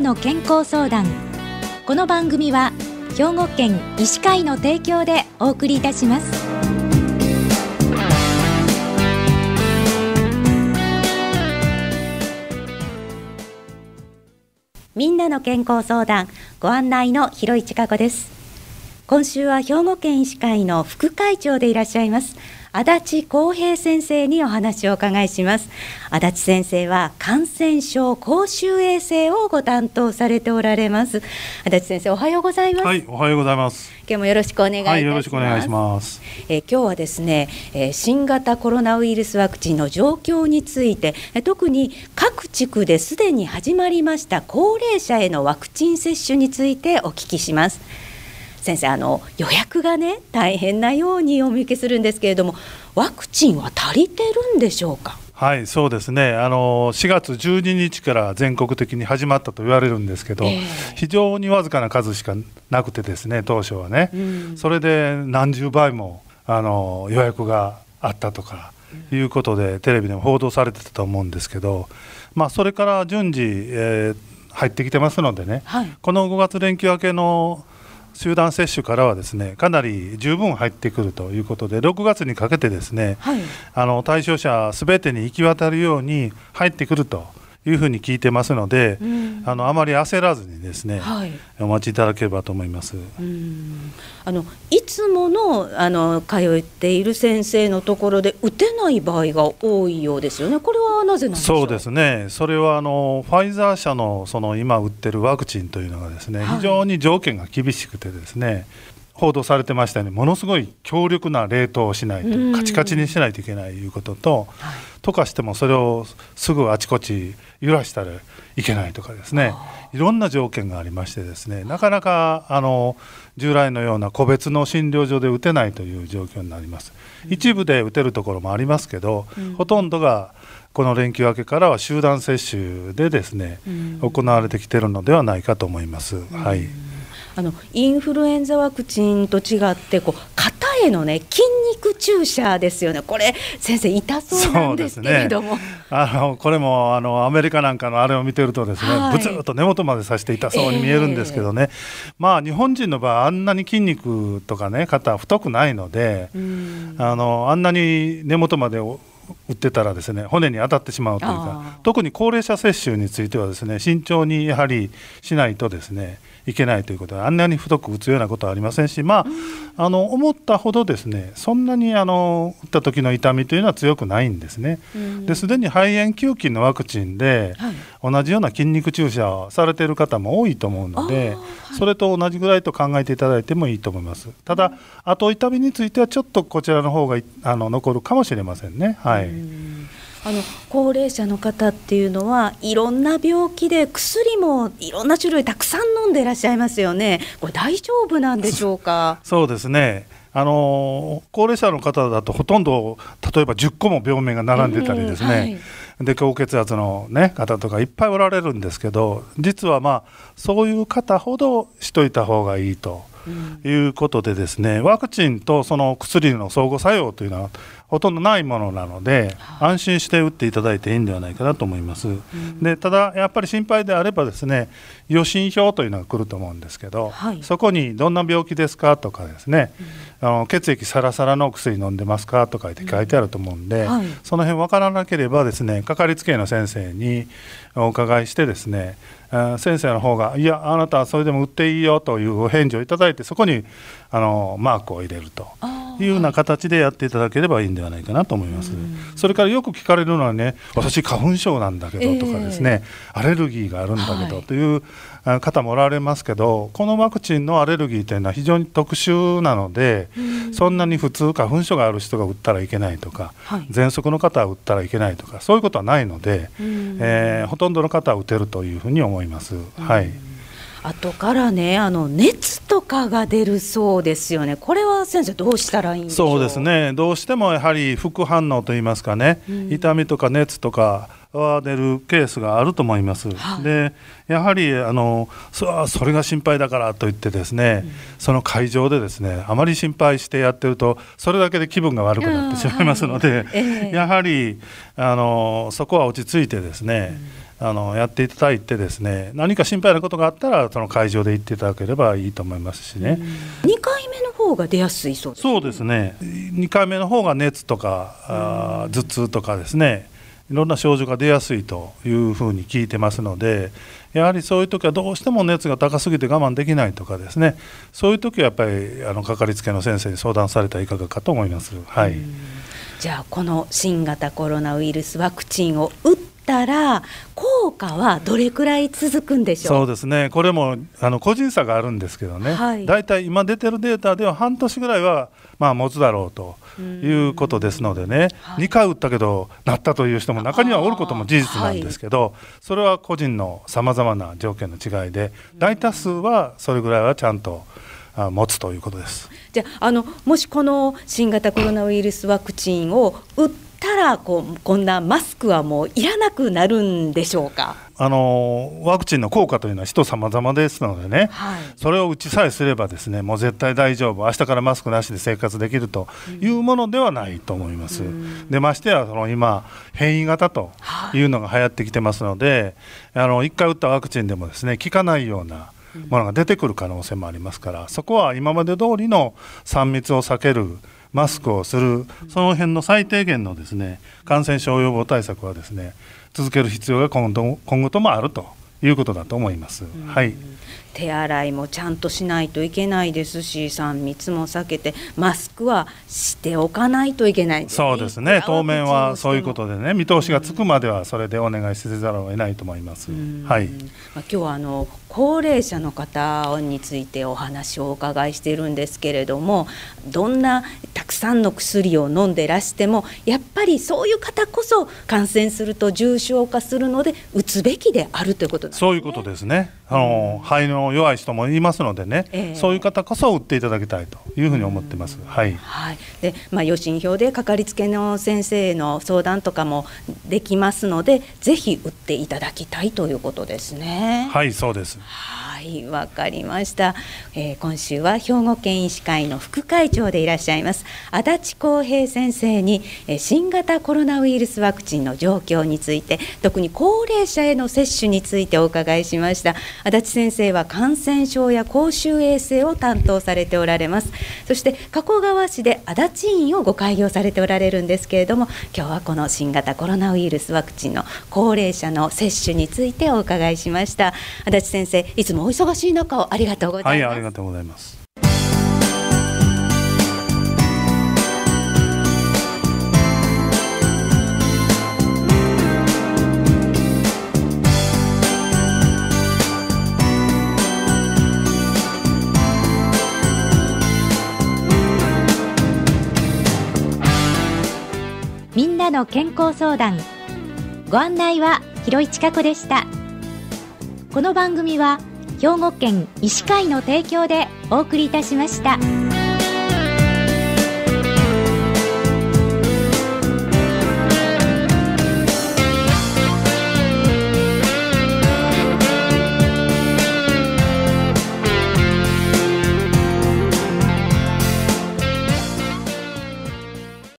の健康相談。この番組は兵庫県医師会の提供でお送りいたします。みんなの健康相談。ご案内の広市加子です。今週は兵庫県医師会の副会長でいらっしゃいます。足立康平先生にお話をお伺いします。足立先生は感染症公衆衛生をご担当されておられます。足立先生おはようございます。はいおはようございます。今日もよろしくお願いします、はい、よろしくお願いします。え今日はですね、えー、新型コロナウイルスワクチンの状況について特に各地区ですでに始まりました高齢者へのワクチン接種についてお聞きします先生あの予約がね大変なようにお見受けするんですけれどもワクチンは足りてるんでしょうか？はいそうですね。あの4月12日から全国的に始まったと言われるんですけど、えー、非常にわずかな数しかなくてですね当初はね、うん、それで何十倍もあの予約があったとかいうことで、テレビでも報道されてたと思うんですけど、まあ、それから順次、えー、入ってきてますのでね、はい、この5月連休明けの集団接種からはですねかなり十分入ってくるということで6月にかけてですね、はい、あの対象者すべてに行き渡るように入ってくるというふうに聞いてますので、うん、あのあまり焦らずにですね、はい、お待ちいただければと思います。あのいつものあの通っている先生のところで打てない場合が多いようですよね。これはなぜなんそうですね。それはあのファイザー社のその今打ってるワクチンというのがですね、非常に条件が厳しくてですね。報道されてましたようにものすごい強力な冷凍をしないとカチカチにしないといけないということと、溶かしてもそれをすぐあちこち揺らしたらいけないとかですね。いろんな条件がありましてですねなかなかあの従来のような個別の診療所で打てないという状況になります。一部で打てるところもありますけど、ほとんどがこの連休明けからは集団接種でですね、行われてきているのではないかと思います。はいあのインフルエンザワクチンと違ってこう肩へのね筋肉注射ですよね。これ先生痛そうなんですけれども、ね、あのこれもあのアメリカなんかのあれを見てるとですね、はい、ブツッと根元までさして痛そうに見えるんですけどね、えー、まあ日本人の場合あんなに筋肉とかね肩太くないので、あのあんなに根元まで打ってたらですね骨に当たってしまうというか特に高齢者接種についてはですね慎重にやはりしないとですねいけないということであんなに太く打つようなことはありませんし、まあ、あの思ったほどですねそんなにあの打った時の痛みというのは強くないんですね。ですでに肺炎球菌のワクチンで、同じような筋肉注射をされている方も多いと思うので、それと同じぐらいと考えていただいてもいいと思います。ただ後痛みについてはちょっとこちらの方があの残るかもしれませんね。はいあの高齢者の方っていうのはいろんな病気で薬もいろんな種類たくさん飲んでいらっしゃいますよね。これ大丈夫なんでしょうか？そうですね。あの高齢者の方だとほとんど例えば10個も病名が並んでたりですね、はい、で高血圧の、ね、方とかいっぱいおられるんですけど実はまあそういう方ほどしといた方がいいと。いうことでですねワクチンとその薬の相互作用というのはほとんどないものなので、安心して打っていただいていいんではないかなと思います。でただやっぱり心配であればですね予診票というのが来ると思うんですけど、はい、そこにどんな病気ですか？とかですね、うん、あの血液サラサラの薬飲んでますか？とかって書いてあると思うんで、うんはい、その辺分からなければですねかかりつけ医の先生にお伺いしてですね先生の方が「いやあなたはそれでも打っていいよ」というお返事をいただいてそこにあのマークを入れるというような形でやっていただければいいんではないかなと思います。それからよく聞かれるのはね私花粉症なんだけどとかですね、えー、アレルギーがあるんだけどという方もおられますけどこのワクチンのアレルギーというのは非常に特殊なのでそんなに普通花粉症がある人が打ったらいけないとか、はい、喘息の方は打ったらいけないとかそういうことはないので、えー、ほとんどの方は打てるというふうに思います。はい。後からねあの熱とかが出るそうですよね。これは先生どうしたらいいんでそうですね。どうしてもやはり副反応といいますかね、うん、痛みとか熱とかは出るケースがあると思います。はい、でやはりあのそそれが心配だからといってですね、うん、その会場でですねあまり心配してやってるとそれだけで気分が悪くなってしまいますので、はい。えー、やはりあのそこは落ち着いてですね、うん。あのやっていただいてですね何か心配なことがあったらその会場で行っていただければいいと思いますしね、うん、2回目の方が出やすいそうです、ね、そうですね。2回目の方が熱とか、あ頭痛とかですね。いろんな症状が出やすいというふうに聞いてますのでやはりそういう時はどうしても熱が高すぎて我慢できないとかですね。そういう時はやっぱりあのかかりつけの先生に相談されたらいかがかと思います。はい、じゃあこの新型コロナウイルスワクチンを打ったら効果はどれくらい続くんでしょう？そうですね。これもあの個人差があるんですけどね、はい、だいたい今出てるデータでは半年ぐらいはまあ持つだろうということですのでね、はい、2回打ったけどなったという人も中にはおることも事実なんですけど、はい、それは個人のさまざまな条件の違いで大多数はそれぐらいはちゃんと持つということです。じゃあのもしこの新型コロナウイルスワクチンを打ったらこうこんなマスクはもういらなくなるんでしょうか？あのワクチンの効果というのは人様々ですのでね、はい、それを打ちさえすればですねもう絶対大丈夫。明日からマスクなしで生活できるというものではないと思います。うん、でましてやその今変異型とい。うのが流行ってきてますので、はい、あの1回打ったワクチンでもですね効かないようなものが出てくる可能性もありますからそこは今まで通りの3密を避けるマスクをするその辺の最低限のですね感染症予防対策はですね続ける必要が今後今後ともあるということだと思います。はい。手洗いもちゃんとしないといけないですし3密も避けてマスクはしておかないといけない、ね、そうですね。当面はそういうことでね見通しがつくまではそれでお願いせざるを得ないと思います。はい、まあ、今日はあの高齢者の方についてお話をお伺いしているんですけれどもどんなたくさんの薬を飲んでらしてもやっぱりそういう方こそ感染すると重症化するので打つべきであるということなんですね。そういうことですね。あの、肺の弱い人もいますのでね、えー、そういう方こそ打っていただきたいというふうに思ってます。はい。はい。で、まあ予診票でかかりつけの先生の相談とかもできますので、ぜひ打っていただきたいということですね。はい、そうです。はいわかりました、えー、今週は兵庫県医師会の副会長でいらっしゃいます。足立康平先生に、えー、新型コロナウイルスワクチンの状況について特に高齢者への接種についてお伺いしました。足立先生は感染症や公衆衛生を担当されておられます。そして加古川市で足立院をご開業されておられるんですけれども今日はこの新型コロナウイルスワクチンの高齢者の接種についてお伺いしました。足立先生いつも忙しい中をありがとうございます。はい、ありがとうございます。みんなの健康相談ご案内は広市千佳子でしたこの番組は兵庫県医師会の提供でお送りいたしました。